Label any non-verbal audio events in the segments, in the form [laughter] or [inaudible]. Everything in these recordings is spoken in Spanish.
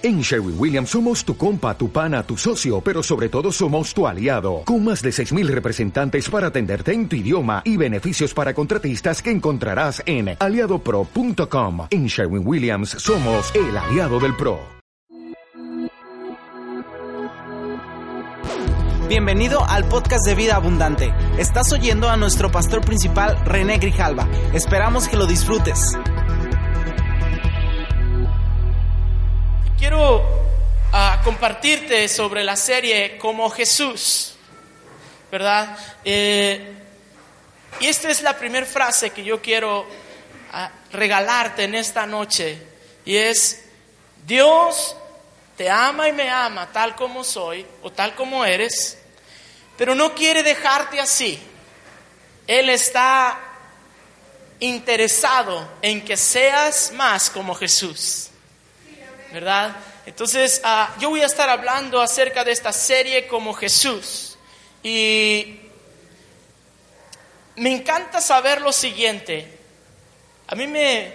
En Sherwin Williams somos tu compa, tu pana, tu socio, pero sobre todo somos tu aliado, con más de 6.000 representantes para atenderte en tu idioma y beneficios para contratistas que encontrarás en aliadopro.com. En Sherwin Williams somos el aliado del PRO. Bienvenido al podcast de Vida Abundante. Estás oyendo a nuestro pastor principal, René Grijalva. Esperamos que lo disfrutes. Quiero ah, compartirte sobre la serie Como Jesús, ¿verdad? Eh, y esta es la primera frase que yo quiero ah, regalarte en esta noche, y es, Dios te ama y me ama tal como soy o tal como eres, pero no quiere dejarte así. Él está interesado en que seas más como Jesús. ¿Verdad? Entonces, ah, yo voy a estar hablando acerca de esta serie como Jesús. Y me encanta saber lo siguiente. A mí me,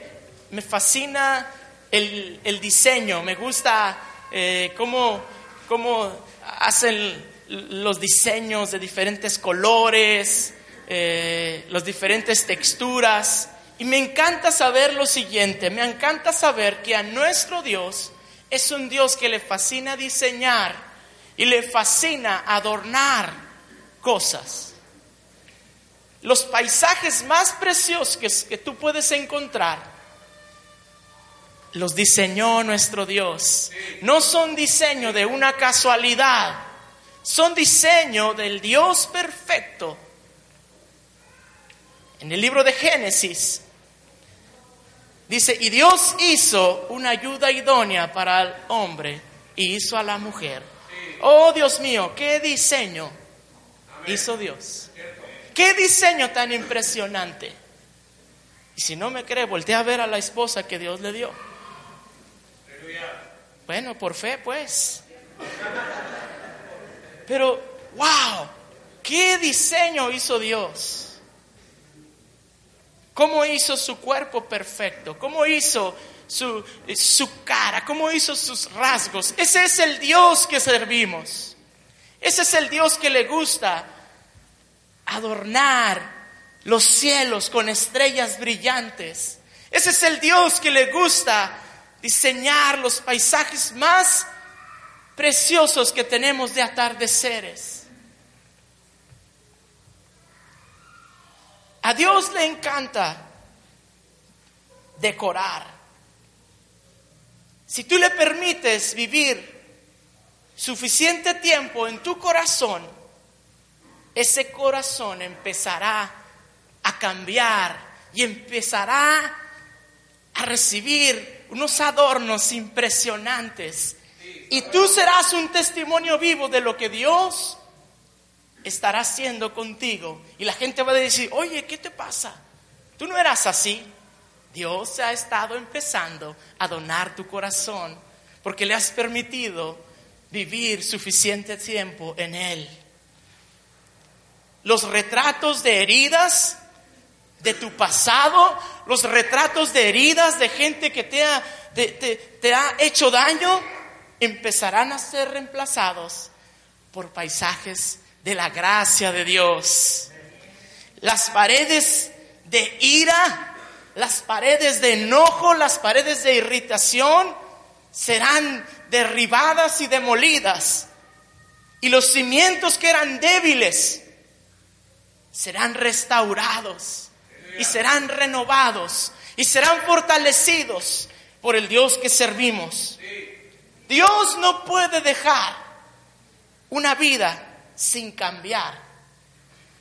fascina el, diseño, me gusta eh, cómo, cómo, hacen los diseños de diferentes colores, eh, las diferentes texturas. Y me encanta saber lo siguiente, me encanta saber que a nuestro Dios es un Dios que le fascina diseñar y le fascina adornar cosas. Los paisajes más preciosos que, tú puedes encontrar los diseñó nuestro Dios. No son diseño de una casualidad, son diseño del Dios perfecto. En el libro de Génesis Dice, y Dios hizo una ayuda idónea para el hombre y hizo a la mujer. Oh Dios mío, qué diseño hizo Dios. Qué diseño tan impresionante. Y si no me cree, voltea a ver a la esposa que Dios le dio. Bueno, por fe pues. Pero, wow, qué diseño hizo Dios. ¿Cómo hizo su cuerpo perfecto? ¿Cómo hizo su, su, cara? ¿Cómo hizo sus rasgos? Ese es el Dios que servimos. Ese es el Dios que le gusta adornar los cielos con estrellas brillantes. Ese es el Dios que le gusta diseñar los paisajes más preciosos que tenemos de atardeceres. A Dios le encanta decorar. Si tú le permites vivir suficiente tiempo en tu corazón, ese corazón empezará a cambiar y empezará a recibir unos adornos impresionantes. Y tú serás un testimonio vivo de lo que Dios estará haciendo contigo. Y la gente va a decir, oye, ¿qué te pasa? Tú no eras así. Dios ha estado empezando a donar tu corazón porque le has permitido vivir suficiente tiempo en Él. Los retratos de heridas de tu pasado, los retratos de heridas de gente que te ha, te ha hecho daño, empezarán a ser reemplazados por paisajes de la gracia de Dios. Las paredes de ira, las paredes de enojo, las paredes de irritación serán derribadas y demolidas. Y los cimientos que eran débiles serán restaurados y serán renovados y serán fortalecidos por el Dios que servimos. Dios no puede dejar una vida sin cambiar.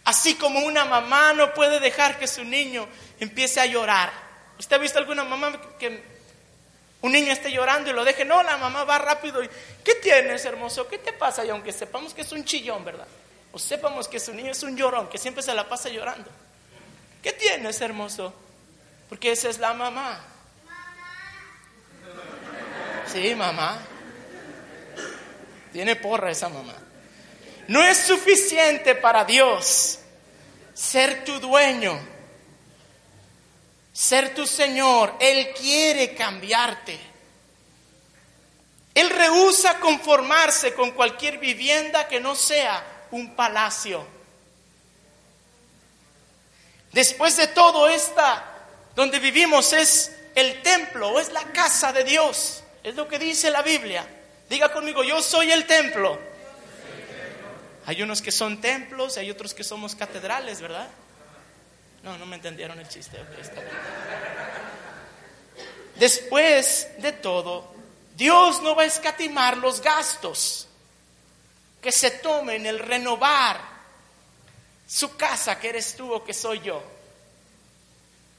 Así como una mamá no puede dejar que su niño empiece a llorar. ¿Usted ha visto alguna mamá que un niño esté llorando y lo deje? No, la mamá va rápido y ¿qué tienes, hermoso? ¿Qué te pasa? Y aunque sepamos que es un chillón, ¿verdad? O sepamos que su niño es un llorón, que siempre se la pasa llorando. ¿Qué tienes, hermoso? Porque esa es la mamá. Sí, mamá. Tiene porra esa mamá. No es suficiente para Dios ser tu dueño, ser tu Señor. Él quiere cambiarte. rehúsa conformarse con cualquier vivienda que no sea un palacio. Después de todo, esta donde vivimos es el templo o es la casa de Dios. Es lo que dice la Biblia. Diga conmigo, yo soy el templo. Hay unos que son templos y hay otros que somos catedrales, ¿verdad? No, no me entendieron el chiste. Después de todo, Dios no va a escatimar los gastos que se tomen el renovar su casa, que eres tú o que soy yo.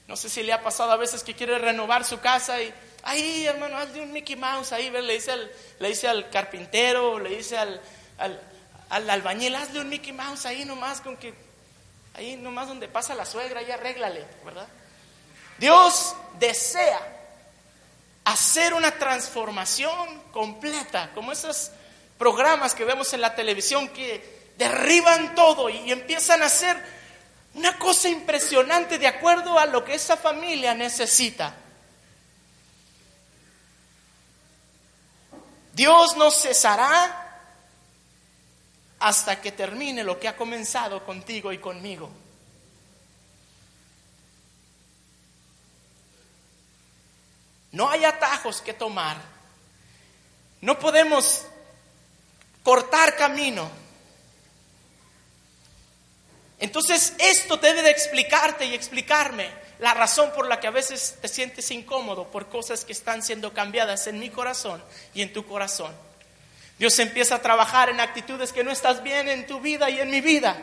No sé si le ha pasado a veces que quiere renovar su casa y, ay, hermano, hazle un Mickey Mouse ahí, le dice al, le dice al carpintero, le dice al, al, al albañil, hazle un Mickey Mouse ahí nomás, con que, ahí nomás donde pasa la suegra, ahí arréglale, ¿verdad? Dios desea hacer una transformación completa, como esos programas que vemos en la televisión que derriban todo y empiezan a hacer una cosa impresionante de acuerdo a lo que esa familia necesita. Dios no cesará hasta que termine lo que ha comenzado contigo y conmigo. No hay atajos que tomar. No podemos cortar camino. Entonces esto debe de explicarte y explicarme la razón por la que a veces te sientes incómodo por cosas que están siendo cambiadas en mi corazón y en tu corazón. Dios empieza a trabajar en actitudes que no estás bien en tu vida y en mi vida.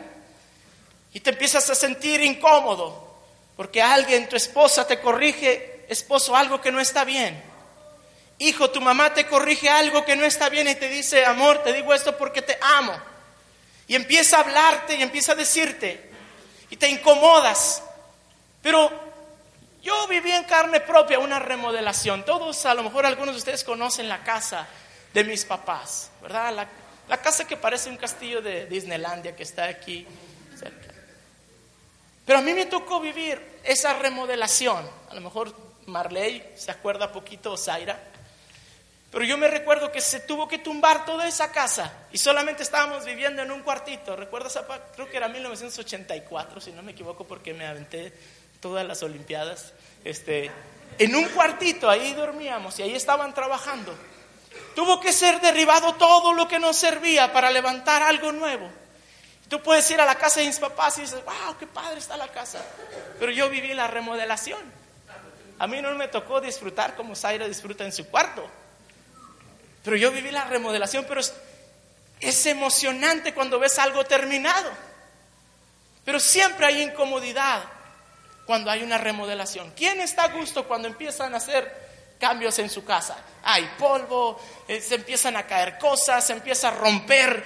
Y te empiezas a sentir incómodo porque alguien, tu esposa, te corrige, esposo, algo que no está bien. Hijo, tu mamá te corrige algo que no está bien y te dice, amor, te digo esto porque te amo. Y empieza a hablarte y empieza a decirte. Y te incomodas. Pero yo viví en carne propia una remodelación. Todos, a lo mejor algunos de ustedes conocen la casa de mis papás, ¿verdad? La, casa que parece un castillo de Disneylandia que está aquí cerca. Pero a mí me tocó vivir esa remodelación. A lo mejor Marley se acuerda poquito, Zaira. Pero yo me recuerdo que se tuvo que tumbar toda esa casa y solamente estábamos viviendo en un cuartito. ¿Recuerdas? Creo que era 1984, si no me equivoco, porque me aventé todas las Olimpiadas. Este, en un cuartito, ahí dormíamos y ahí estaban trabajando. Tuvo que ser derribado todo lo que nos servía para levantar algo nuevo. Tú puedes ir a la casa de mis papás y dices, wow, qué padre está la casa. Pero yo viví la remodelación. A mí no me tocó disfrutar como Zaira disfruta en su cuarto. Pero yo viví la remodelación, pero es, es emocionante cuando ves algo terminado. Pero siempre hay incomodidad cuando hay una remodelación. ¿Quién está a gusto cuando empiezan a hacer cambios en su casa? Hay polvo, eh, se empiezan a caer cosas, se empieza a romper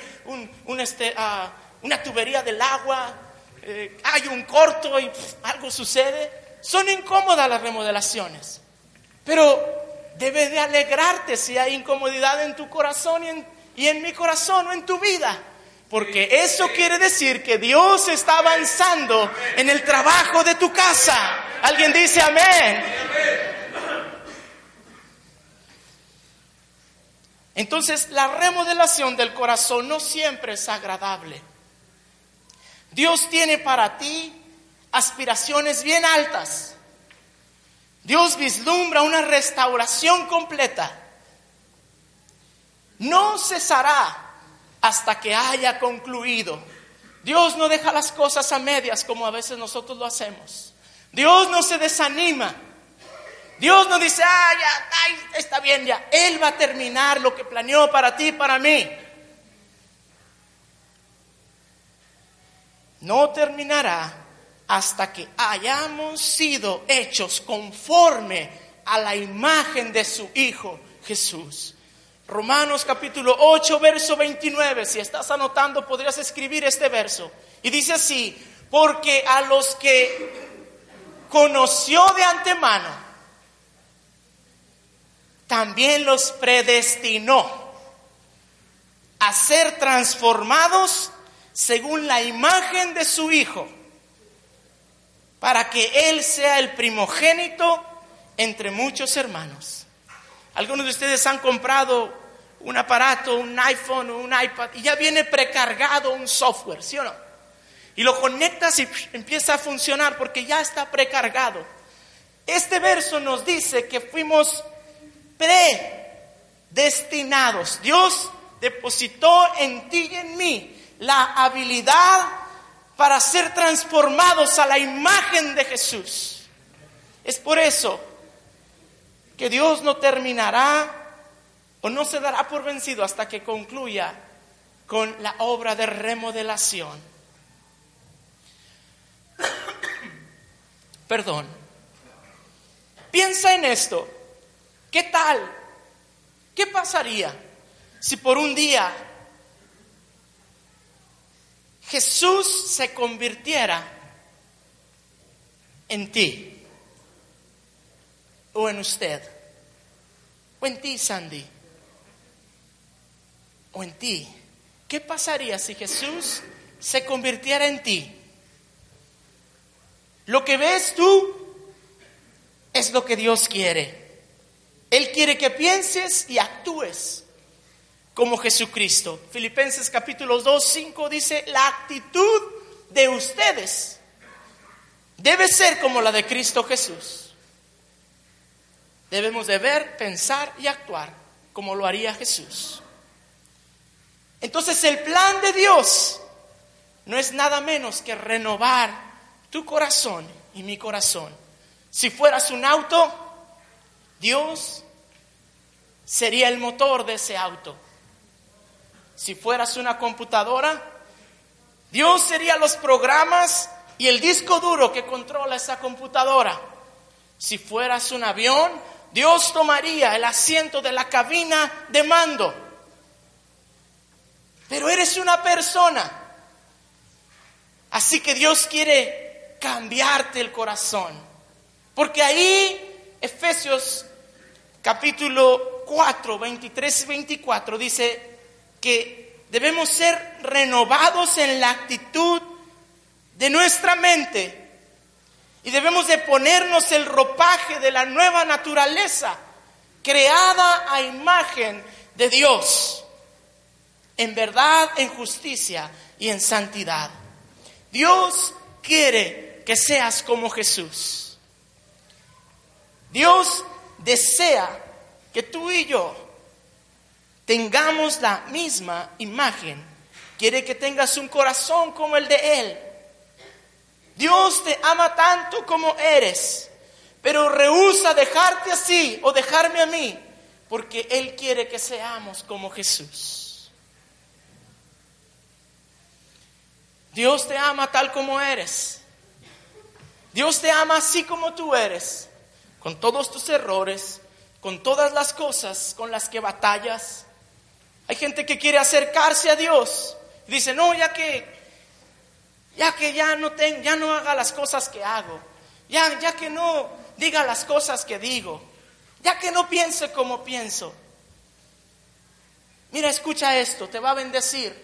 este, uh, una tubería del agua, eh, hay un corto y algo sucede. Son incómodas las remodelaciones. Pero debe de alegrarte si hay incomodidad en tu corazón y en, y en mi corazón o en tu vida. Porque eso quiere decir que Dios está avanzando en el trabajo de tu casa. Alguien dice amén. Entonces la remodelación del corazón no siempre es agradable. Dios tiene para ti aspiraciones bien altas. Dios vislumbra una restauración completa. No cesará hasta que haya concluido. Dios no deja las cosas a medias como a veces nosotros lo hacemos. Dios no se desanima. Dios no dice, ah, ya, está bien, ya. Él va a terminar lo que planeó para ti y para mí. No terminará hasta que hayamos sido hechos conforme a la imagen de su Hijo Jesús. Romanos capítulo 8, verso 29. Si estás anotando, podrías escribir este verso. Y dice así, porque a los que conoció de antemano, también los predestinó a ser transformados según la imagen de su Hijo para que Él sea el primogénito entre muchos hermanos. Algunos de ustedes han comprado un aparato, un iPhone o un iPad, y ya viene precargado un software, ¿sí o no? Y lo conectas y empieza a funcionar porque ya está precargado. Este verso nos dice que fuimos predestinados. Dios depositó en ti y en mí la habilidad para ser transformados a la imagen de Jesús. Es por eso que Dios no terminará o no se dará por vencido hasta que concluya con la obra de remodelación. [coughs] Perdón. Piensa en esto. ¿Qué tal? ¿Qué pasaría si por un día Jesús se convirtiera en ti o en usted o en ti, Sandy o en ti. ¿Qué pasaría si Jesús se convirtiera en ti? Lo que ves tú es lo que Dios quiere. Él quiere que pienses y actúes como Jesucristo. Filipenses capítulo 2, 5 dice, la actitud de ustedes debe ser como la de Cristo Jesús. Debemos de ver, pensar y actuar como lo haría Jesús. Entonces el plan de Dios no es nada menos que renovar tu corazón y mi corazón. Si fueras un auto, Dios sería el motor de ese auto. Si fueras una computadora, Dios sería los programas y el disco duro que controla esa computadora. Si fueras un avión, Dios tomaría el asiento de la cabina de mando. Pero eres una persona. Así que Dios quiere cambiarte el corazón. Porque ahí, Efesios capítulo 4, 23 y 24 dice, que debemos ser renovados en la actitud de nuestra mente y debemos de ponernos el ropaje de la nueva naturaleza creada a imagen de Dios, en verdad, en justicia y en santidad. Dios quiere que seas como Jesús. Dios desea que tú y yo tengamos la misma imagen. Quiere que tengas un corazón como el de Él. Dios te ama tanto como eres, pero rehúsa dejarte así o dejarme a mí, porque Él quiere que seamos como Jesús. Dios te ama tal como eres. Dios te ama así como tú eres, con todos tus errores, con todas las cosas con las que batallas, hay gente que quiere acercarse a Dios. Dice, no, ya que, ya que ya no ten, ya no haga las cosas que hago. Ya, ya que no diga las cosas que digo. Ya que no piense como pienso. Mira, escucha esto, te va a bendecir.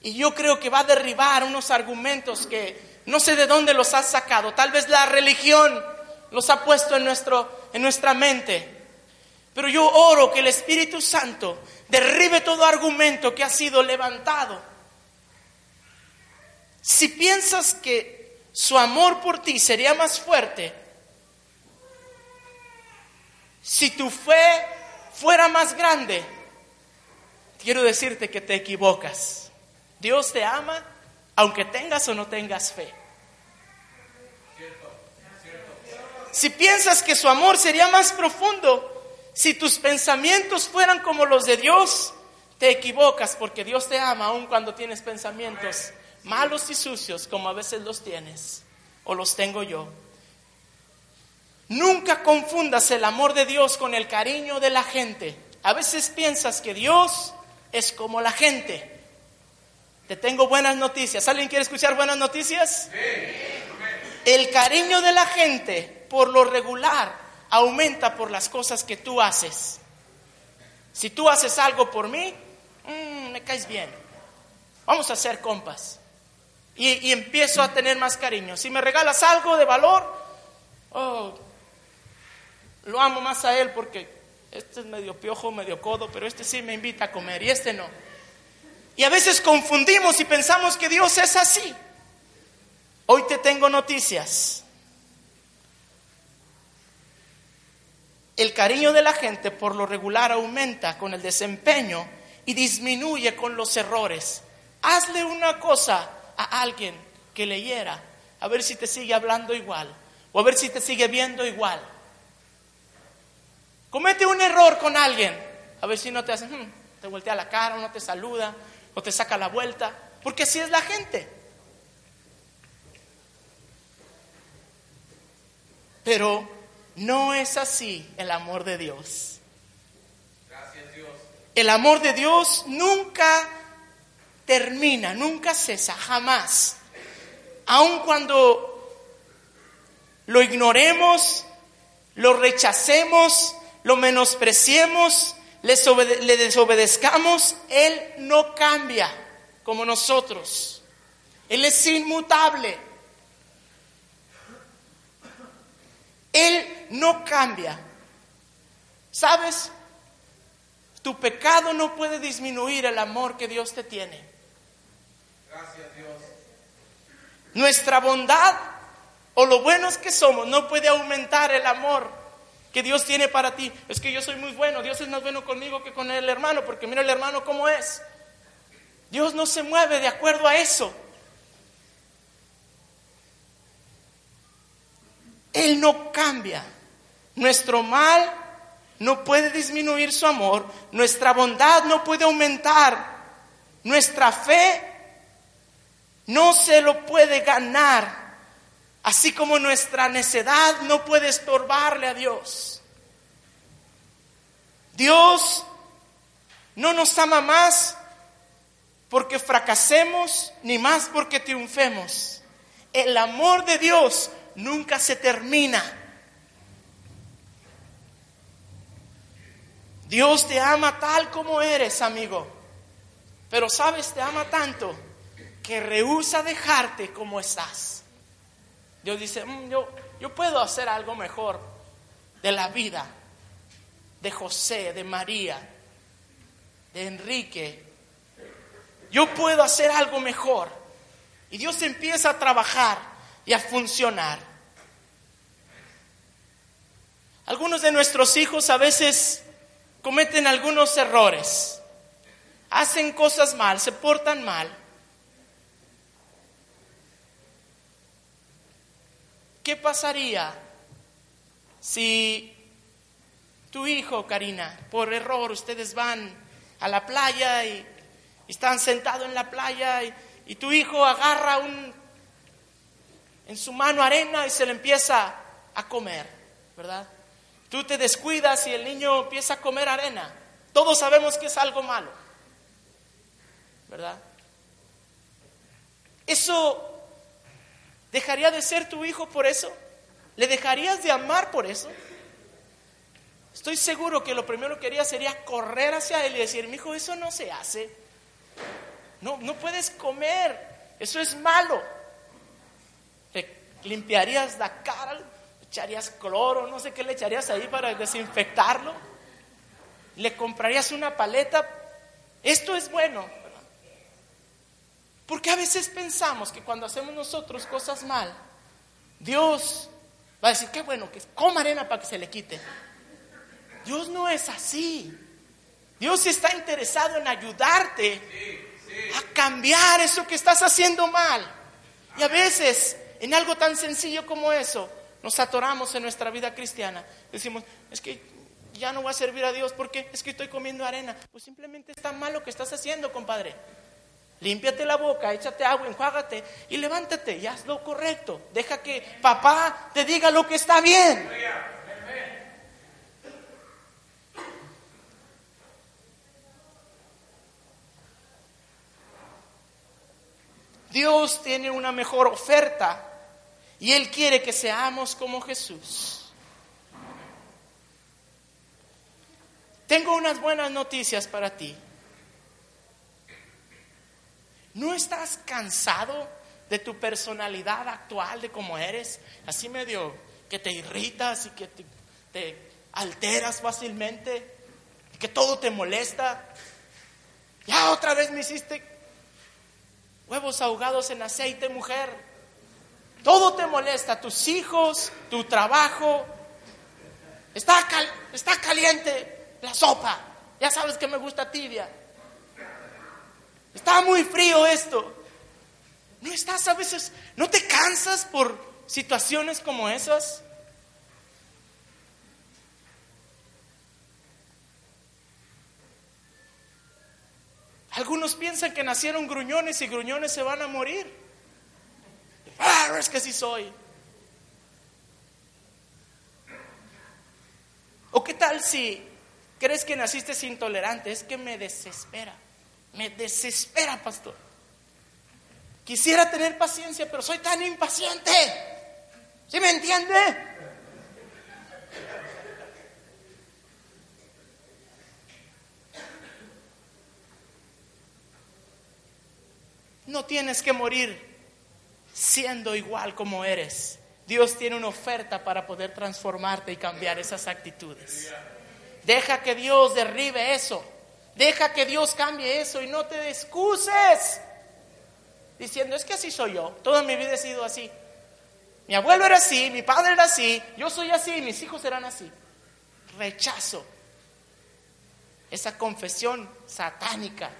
Y yo creo que va a derribar unos argumentos que no sé de dónde los has sacado. Tal vez la religión los ha puesto en, nuestro, en nuestra mente. Pero yo oro que el Espíritu Santo derribe todo argumento que ha sido levantado. Si piensas que su amor por ti sería más fuerte, si tu fe fuera más grande, quiero decirte que te equivocas. Dios te ama aunque tengas o no tengas fe. Si piensas que su amor sería más profundo, si tus pensamientos fueran como los de Dios, te equivocas porque Dios te ama aun cuando tienes pensamientos malos y sucios como a veces los tienes o los tengo yo. Nunca confundas el amor de Dios con el cariño de la gente. A veces piensas que Dios es como la gente. Te tengo buenas noticias. ¿Alguien quiere escuchar buenas noticias? El cariño de la gente, por lo regular, aumenta por las cosas que tú haces. Si tú haces algo por mí, mm, me caes bien. Vamos a ser compas. Y, empiezo a tener más cariño. Si me regalas algo de valor, oh, lo amo más a él porque este es medio piojo, medio codo, pero este sí me invita a comer y este no. Y a veces confundimos y pensamos que Dios es así. Hoy te tengo noticias. El cariño de la gente por lo regular aumenta con el desempeño y disminuye con los errores. Hazle una cosa a alguien que le hiera, a ver si te sigue hablando igual o a ver si te sigue viendo igual. Comete un error con alguien, a ver si no te hace, hmm", te voltea la cara, o no te saluda, o te saca la vuelta, porque así es la gente. Pero no es así el amor de Dios. Gracias Dios. El amor de Dios nunca termina, nunca cesa, jamás. Aun cuando lo ignoremos, lo rechacemos, lo menospreciemos, le, desobedezcamos, Él no cambia como nosotros. Él es inmutable. Él no cambia. ¿Sabes? Tu pecado no puede disminuir el amor que Dios te tiene. Gracias Dios. Nuestra bondad o lo buenos que somos no puede aumentar el amor que Dios tiene para ti. Es que yo soy muy bueno, Dios es más bueno conmigo que con el hermano, porque mira el hermano cómo es. Dios no se mueve de acuerdo a eso. Él no cambia. Nuestro mal no puede disminuir su amor, nuestra bondad no puede aumentar, nuestra fe no se lo puede ganar, así como nuestra necedad no puede estorbarle a Dios. Dios no nos ama más porque fracasemos, ni más porque triunfemos. El amor de Dios nunca se termina. Dios te ama tal como eres, amigo. Pero sabes, te ama tanto que rehúsa dejarte como estás. Dios dice, mm, yo, yo puedo hacer algo mejor de la vida de José, de María, de Enrique. Yo puedo hacer algo mejor. Y Dios empieza a trabajar y a funcionar. Algunos de nuestros hijos a veces cometen algunos errores, hacen cosas mal, se portan mal. ¿Qué pasaría si tu hijo, Karina, por error, ustedes van a la playa y, están sentados en la playa y, y tu hijo agarra un, en su mano arena y se le empieza a comer, ¿verdad? Tú te descuidas y el niño empieza a comer arena. Todos sabemos que es algo malo. ¿Verdad? ¿Eso dejaría de ser tu hijo por eso? ¿Le dejarías de amar por eso? Estoy seguro que lo primero que haría sería correr hacia él y decir, mi hijo, eso no se hace. No, no puedes comer. Eso es malo. Limpiarías la cara, echarías cloro, no sé qué le echarías ahí para desinfectarlo, le comprarías una paleta, esto es bueno. Porque a veces pensamos que cuando hacemos nosotros cosas mal, Dios va a decir, qué bueno, que coma arena para que se le quite. Dios no es así. Dios está interesado en ayudarte a cambiar eso que estás haciendo mal. Y a veces, en algo tan sencillo como eso, nos atoramos en nuestra vida cristiana. Decimos, es que ya no voy a servir a Dios porque es que estoy comiendo arena. Pues simplemente está mal lo que estás haciendo, compadre. Límpiate la boca, échate agua, enjuágate y levántate y haz lo correcto. Deja que papá te diga lo que está bien. Dios tiene una mejor oferta y Él quiere que seamos como Jesús. Tengo unas buenas noticias para ti. ¿No estás cansado de tu personalidad actual, de cómo eres? Así medio que te irritas y que te, alteras fácilmente, que todo te molesta. Ya otra vez me hiciste huevos ahogados en aceite, mujer. Todo te molesta, tus hijos, tu trabajo. Está, está caliente la sopa. Ya sabes que me gusta tibia. Está muy frío esto. ¿No estás a veces, no te cansas por situaciones como esas? Algunos piensan que nacieron gruñones y gruñones se van a morir. Ah, es que sí soy. ¿O qué tal si crees que naciste intolerante? Es que me desespera. Me desespera, pastor. Quisiera tener paciencia, pero soy tan impaciente. ¿Sí me entiende? No tienes que morir siendo igual como eres. Dios tiene una oferta para poder transformarte y cambiar esas actitudes. Deja que Dios derribe eso. Deja que Dios cambie eso y no te excuses diciendo, es que así soy yo. Toda mi vida he sido así. Mi abuelo era así, mi padre era así, yo soy así, mis hijos serán así. Rechazo esa confesión satánica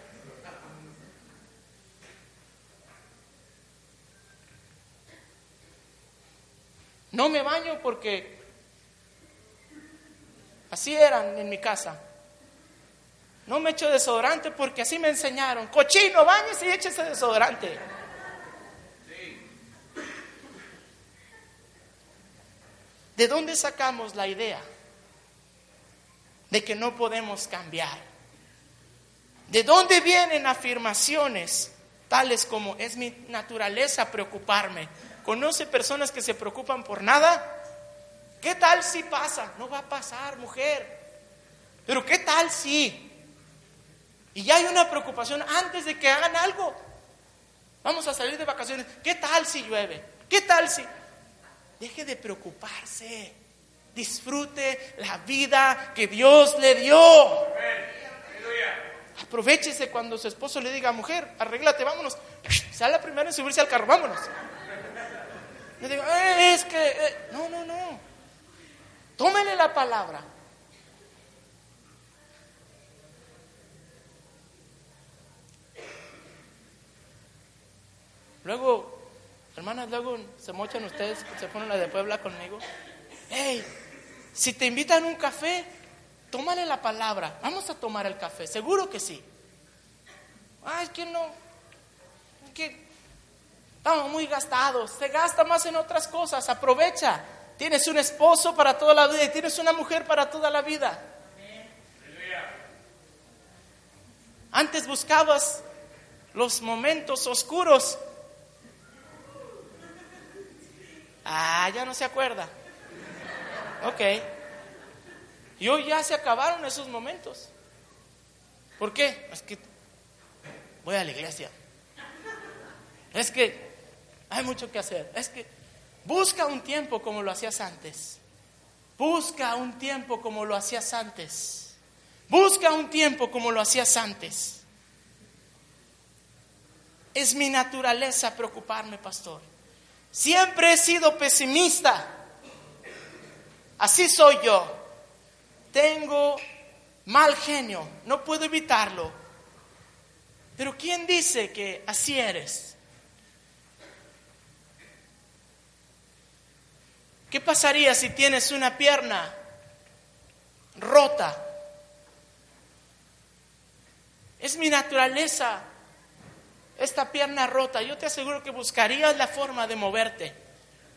No me baño porque así eran en mi casa. No me echo desodorante porque así me enseñaron. Cochino, bañese y échese desodorante. ¿De dónde sacamos la idea de que no podemos cambiar? ¿De dónde vienen afirmaciones tales como es mi naturaleza preocuparme? ¿Conoce personas que se preocupan por nada? ¿Qué tal si pasa? No va a pasar, mujer. Pero ¿qué tal si? Y ya hay una preocupación antes de que hagan algo. Vamos a salir de vacaciones. ¿Qué tal si llueve? ¿Qué tal si? Deje de preocuparse. Disfrute la vida que Dios le dio. Aprovechese cuando su esposo le diga, mujer, arréglate, vámonos. Sale primero en subirse al carro, vámonos. Le digo, eh, es que, eh". no, no, no. Tómele la palabra. Luego, hermanas, luego se mochan ustedes, se ponen la de Puebla conmigo. Hey, si te invitan a un café, tómale la palabra. Vamos a tomar el café, seguro que sí. Ay, es que no, es que Estamos muy gastados, se gasta más en otras cosas, aprovecha. Tienes un esposo para toda la vida y tienes una mujer para toda la vida. Antes buscabas los momentos oscuros. Ah, ya no se acuerda. Ok. Y hoy ya se acabaron esos momentos. ¿Por qué? Es que voy a la iglesia. Es que hay mucho que hacer. Es que busca un tiempo como lo hacías antes. Busca un tiempo como lo hacías antes. Busca un tiempo como lo hacías antes. Es mi naturaleza preocuparme, pastor. Siempre he sido pesimista. Así soy yo. Tengo mal genio. No puedo evitarlo. Pero ¿quién dice que así eres? ¿Qué pasaría si tienes una pierna rota? Es mi naturaleza esta pierna rota. Yo te aseguro que buscarías la forma de moverte.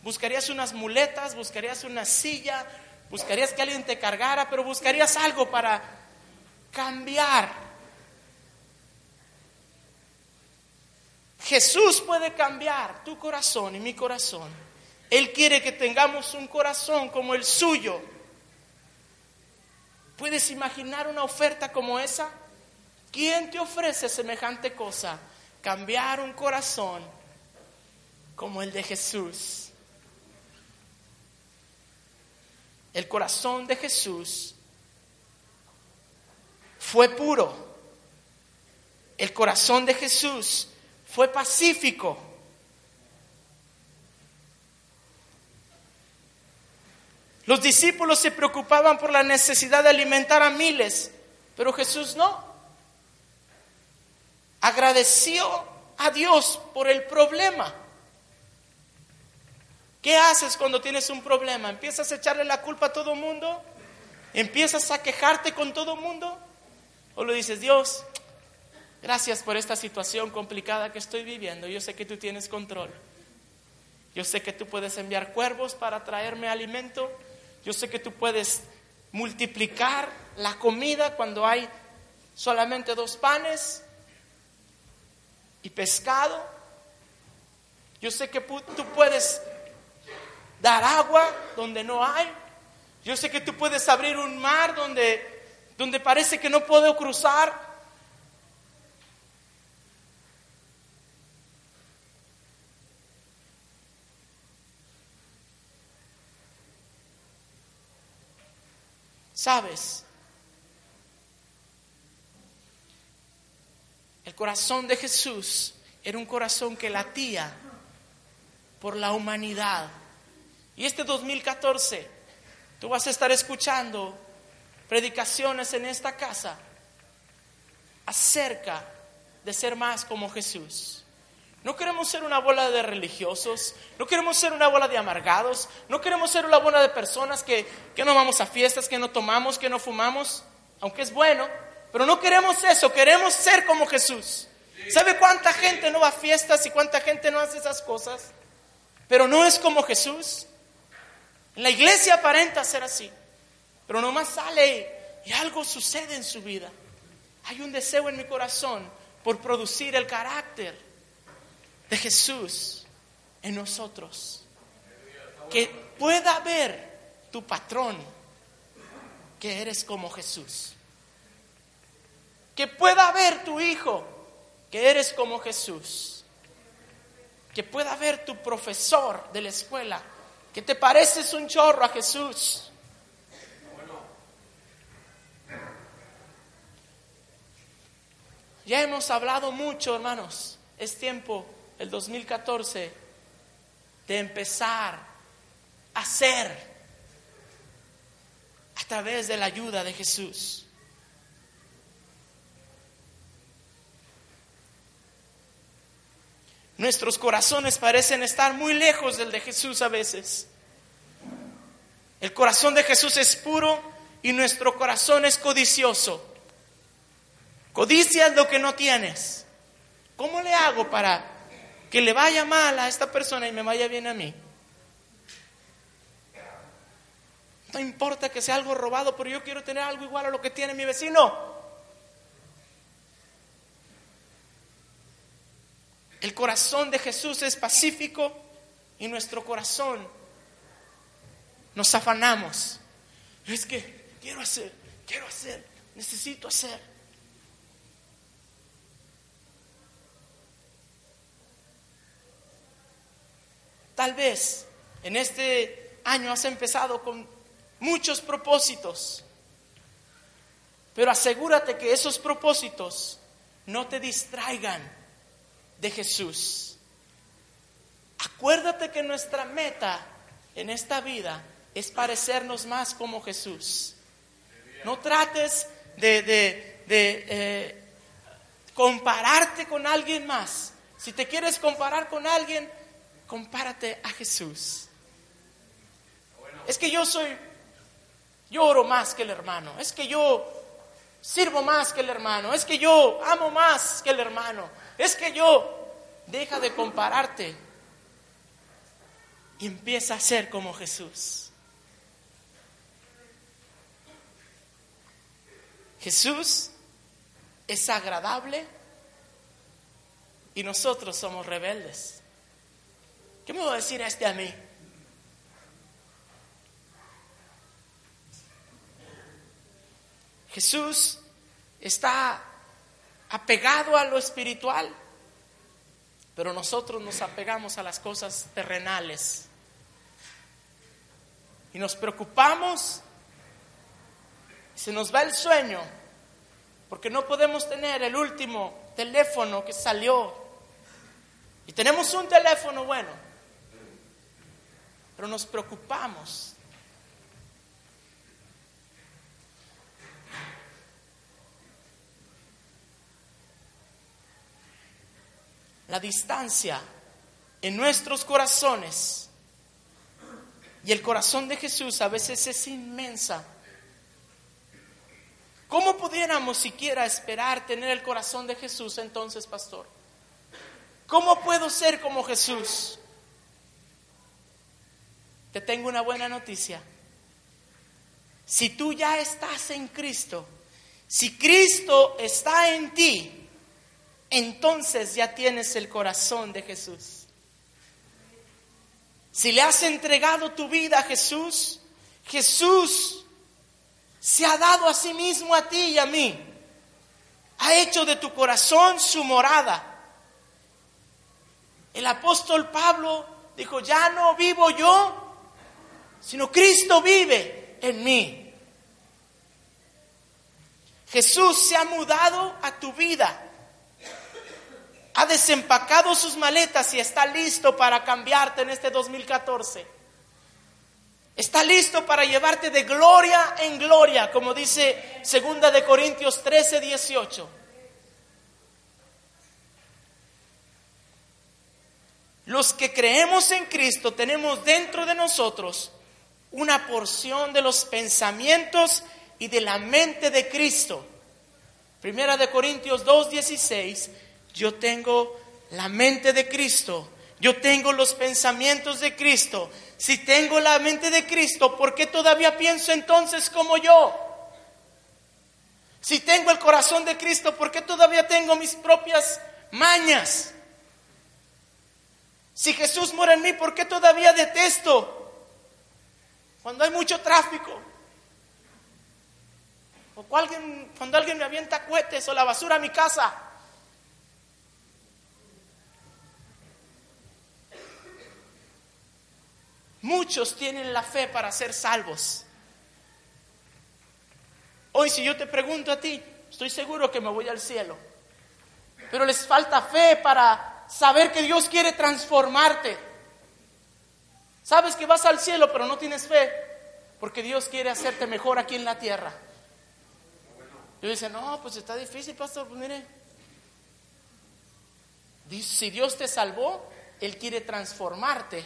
Buscarías unas muletas, buscarías una silla, buscarías que alguien te cargara, pero buscarías algo para cambiar. Jesús puede cambiar tu corazón y mi corazón. Él quiere que tengamos un corazón como el suyo. ¿Puedes imaginar una oferta como esa? ¿Quién te ofrece semejante cosa? Cambiar un corazón como el de Jesús. el corazón de Jesús fue puro. El corazón de Jesús fue pacífico. Los discípulos se preocupaban por la necesidad de alimentar a miles, pero Jesús no. Agradeció a Dios por el problema. ¿Qué haces cuando tienes un problema? ¿Empiezas a echarle la culpa a todo el mundo? ¿Empiezas a quejarte con todo el mundo? ¿O lo dices, Dios, gracias por esta situación complicada que estoy viviendo? Yo sé que tú tienes control. Yo sé que tú puedes enviar cuervos para traerme alimento. Yo sé que tú puedes multiplicar la comida cuando hay solamente dos panes y pescado. Yo sé que tú puedes dar agua donde no hay. Yo sé que tú puedes abrir un mar donde, donde parece que no puedo cruzar. ¿Sabes? El corazón de Jesús era un corazón que latía por la humanidad. Y este 2014, tú vas a estar escuchando predicaciones en esta casa acerca de ser más como Jesús. No queremos ser una bola de religiosos, no queremos ser una bola de amargados, no queremos ser una bola de personas que, no vamos a fiestas, que no tomamos, que no fumamos, aunque es bueno, pero no queremos eso, queremos ser como Jesús. ¿Sabe cuánta gente no va a fiestas y cuánta gente no hace esas cosas? Pero no es como Jesús. La iglesia aparenta ser así, pero nomás sale y algo sucede en su vida. Hay un deseo en mi corazón por producir el carácter de Jesús en nosotros. Que pueda ver tu patrón que eres como Jesús. Que pueda ver tu hijo que eres como Jesús. Que pueda ver tu profesor de la escuela que te pareces un chorro a Jesús. Ya hemos hablado mucho, hermanos. Es tiempo el 2014 de empezar a ser a través de la ayuda de Jesús. Nuestros corazones parecen estar muy lejos del de Jesús a veces. El corazón de Jesús es puro y nuestro corazón es codicioso. Codicias lo que no tienes. ¿Cómo le hago para que le vaya mal a esta persona y me vaya bien a mí. No importa que sea algo robado, pero yo quiero tener algo igual a lo que tiene mi vecino. El corazón de Jesús es pacífico y nuestro corazón nos afanamos. Es que quiero hacer, quiero hacer, necesito hacer. Tal vez en este año has empezado con muchos propósitos, pero asegúrate que esos propósitos no te distraigan de Jesús. Acuérdate que nuestra meta en esta vida es parecernos más como Jesús. No trates de, eh, compararte con alguien más. Si te quieres comparar con alguien, compárate a Jesús. Es que yo soy, yo oro más que el hermano, es que yo sirvo más que el hermano, es que yo amo más que el hermano, es que yo, deja de compararte y empieza a ser como Jesús. Jesús es agradable y nosotros somos rebeldes. ¿Qué me va a decir este a mí? Jesús está apegado a lo espiritual, pero nosotros nos apegamos a las cosas terrenales. y nos preocupamos se nos va el sueño porque no podemos tener el último teléfono que salió. Y tenemos un teléfono bueno, pero nos preocupamos. La distancia en nuestros corazones y el corazón de Jesús a veces es inmensa. ¿Cómo pudiéramos siquiera esperar tener el corazón de Jesús entonces, pastor? ¿Cómo puedo ser como Jesús? Te tengo una buena noticia. Si tú ya estás en Cristo, si Cristo está en ti, entonces ya tienes el corazón de Jesús. Si le has entregado tu vida a Jesús, Jesús se ha dado a sí mismo a ti y a mí. Ha hecho de tu corazón su morada. El apóstol Pablo dijo, ya no vivo yo, sino Cristo vive en mí. Jesús se ha mudado a tu vida ha desempacado sus maletas y está listo para cambiarte en este 2014. Está listo para llevarte de gloria en gloria, como dice segunda de Corintios 13, 18. Los que creemos en Cristo tenemos dentro de nosotros una porción de los pensamientos y de la mente de Cristo. Primera de Corintios 2, 16 yo tengo la mente de Cristo, yo tengo los pensamientos de Cristo. Si tengo la mente de Cristo, ¿por qué todavía pienso entonces como yo? Si tengo el corazón de Cristo, ¿por qué todavía tengo mis propias mañas? Si Jesús mora en mí, ¿por qué todavía detesto cuando hay mucho tráfico? O cuando alguien me avienta cohetes o la basura a mi casa. Muchos tienen la fe para ser salvos. Hoy si yo te pregunto a ti, estoy seguro que me voy al cielo. Pero les falta fe para saber que Dios quiere transformarte. Sabes que vas al cielo, pero no tienes fe, porque Dios quiere hacerte mejor aquí en la tierra. Y dice, no, pues está difícil, pastor, pues mire. Si Dios te salvó, Él quiere transformarte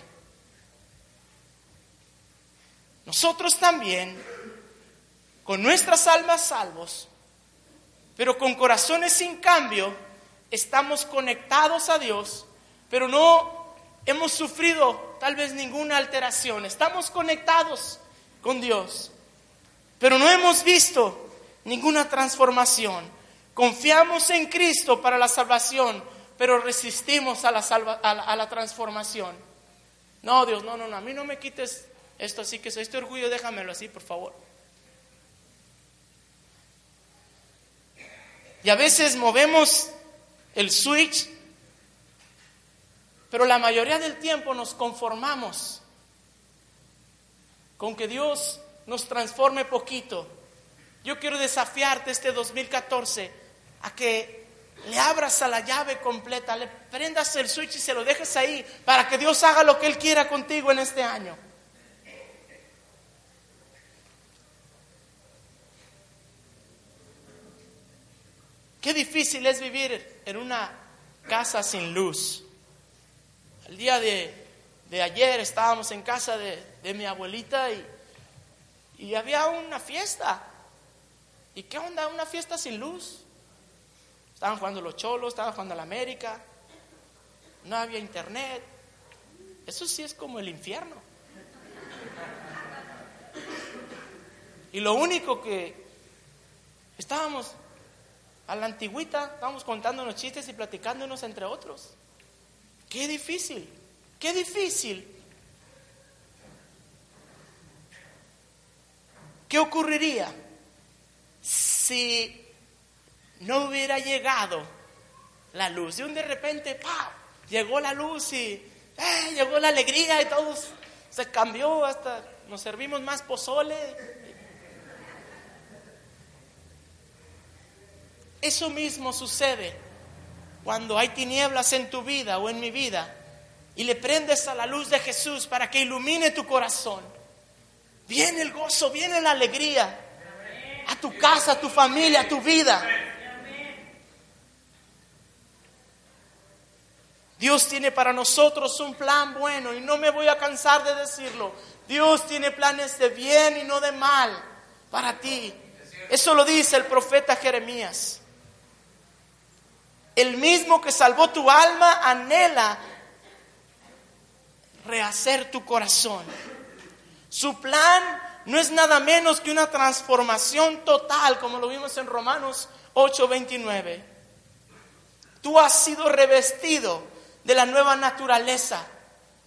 nosotros también, con nuestras almas salvos, pero con corazones sin cambio, estamos conectados a Dios, pero no hemos sufrido tal vez ninguna alteración. Estamos conectados con Dios, pero no hemos visto ninguna transformación. Confiamos en Cristo para la salvación, pero resistimos a la, a la transformación. No, Dios, no, no, no, a mí no me quites esto así que este orgullo, déjamelo así, por favor. Y a veces movemos el switch, pero la mayoría del tiempo nos conformamos con que Dios nos transforme poquito. Yo quiero desafiarte este 2014 a que le abras a la llave completa, le prendas el switch y se lo dejes ahí para que Dios haga lo que Él quiera contigo en este año. Qué difícil es vivir en una casa sin luz. El día de, ayer estábamos en casa de, mi abuelita y, y había una fiesta. ¿Y qué onda? Una fiesta sin luz. Estaban jugando los cholos, estaban jugando la América, no había internet. Eso sí es como el infierno. Y lo único que estábamos a la antigüita, estábamos contándonos chistes y platicándonos entre otros. Qué difícil, qué difícil. ¿Qué ocurriría si no hubiera llegado la luz? Y un de repente, ¡pa! Llegó la luz y ¡eh! llegó la alegría y todo se cambió hasta nos servimos más pozole. Eso mismo sucede cuando hay tinieblas en tu vida o en mi vida y le prendes a la luz de Jesús para que ilumine tu corazón. Viene el gozo, viene la alegría a tu casa, a tu familia, a tu vida. Dios tiene para nosotros un plan bueno y no me voy a cansar de decirlo. Dios tiene planes de bien y no de mal para ti. Eso lo dice el profeta Jeremías. El mismo que salvó tu alma anhela rehacer tu corazón. Su plan no es nada menos que una transformación total, como lo vimos en Romanos 8:29. Tú has sido revestido de la nueva naturaleza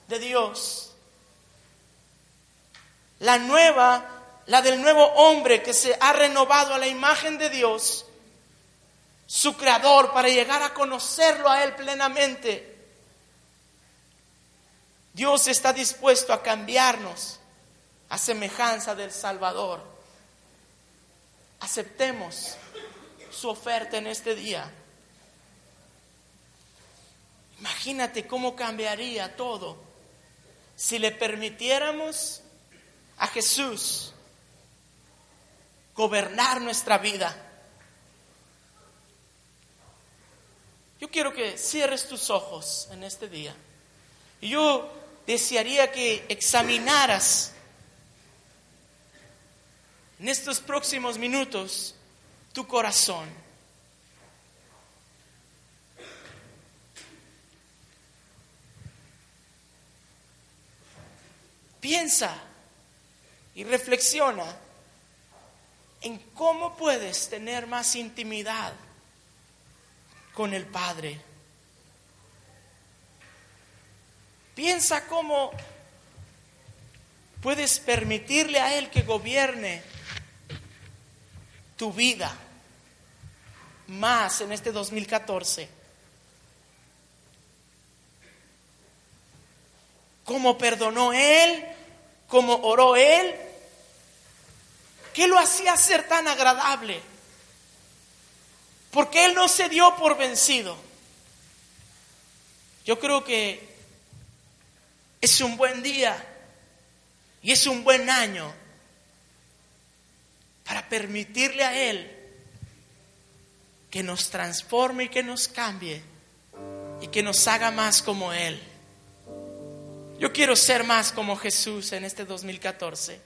de Dios. La nueva, la del nuevo hombre que se ha renovado a la imagen de Dios su creador, para llegar a conocerlo a Él plenamente. Dios está dispuesto a cambiarnos a semejanza del Salvador. Aceptemos su oferta en este día. Imagínate cómo cambiaría todo si le permitiéramos a Jesús gobernar nuestra vida. Yo quiero que cierres tus ojos en este día. Y yo desearía que examinaras en estos próximos minutos tu corazón. Piensa y reflexiona en cómo puedes tener más intimidad con el Padre. Piensa cómo puedes permitirle a Él que gobierne tu vida más en este 2014. Cómo perdonó Él, cómo oró Él, ¿qué lo hacía ser tan agradable? Porque Él no se dio por vencido. Yo creo que es un buen día y es un buen año para permitirle a Él que nos transforme y que nos cambie y que nos haga más como Él. Yo quiero ser más como Jesús en este 2014.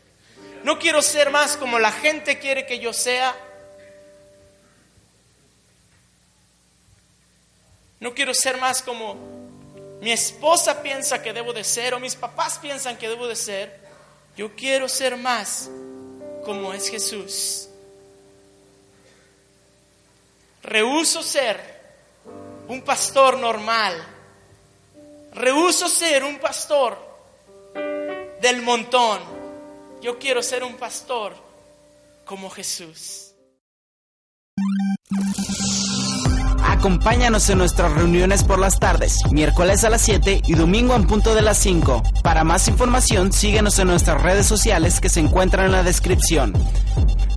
No quiero ser más como la gente quiere que yo sea. No quiero ser más como mi esposa piensa que debo de ser o mis papás piensan que debo de ser. Yo quiero ser más como es Jesús. Rehuso ser un pastor normal. Rehuso ser un pastor del montón. Yo quiero ser un pastor como Jesús. Acompáñanos en nuestras reuniones por las tardes, miércoles a las 7 y domingo en punto de las 5. Para más información, síguenos en nuestras redes sociales que se encuentran en la descripción.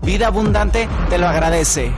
Vida Abundante te lo agradece.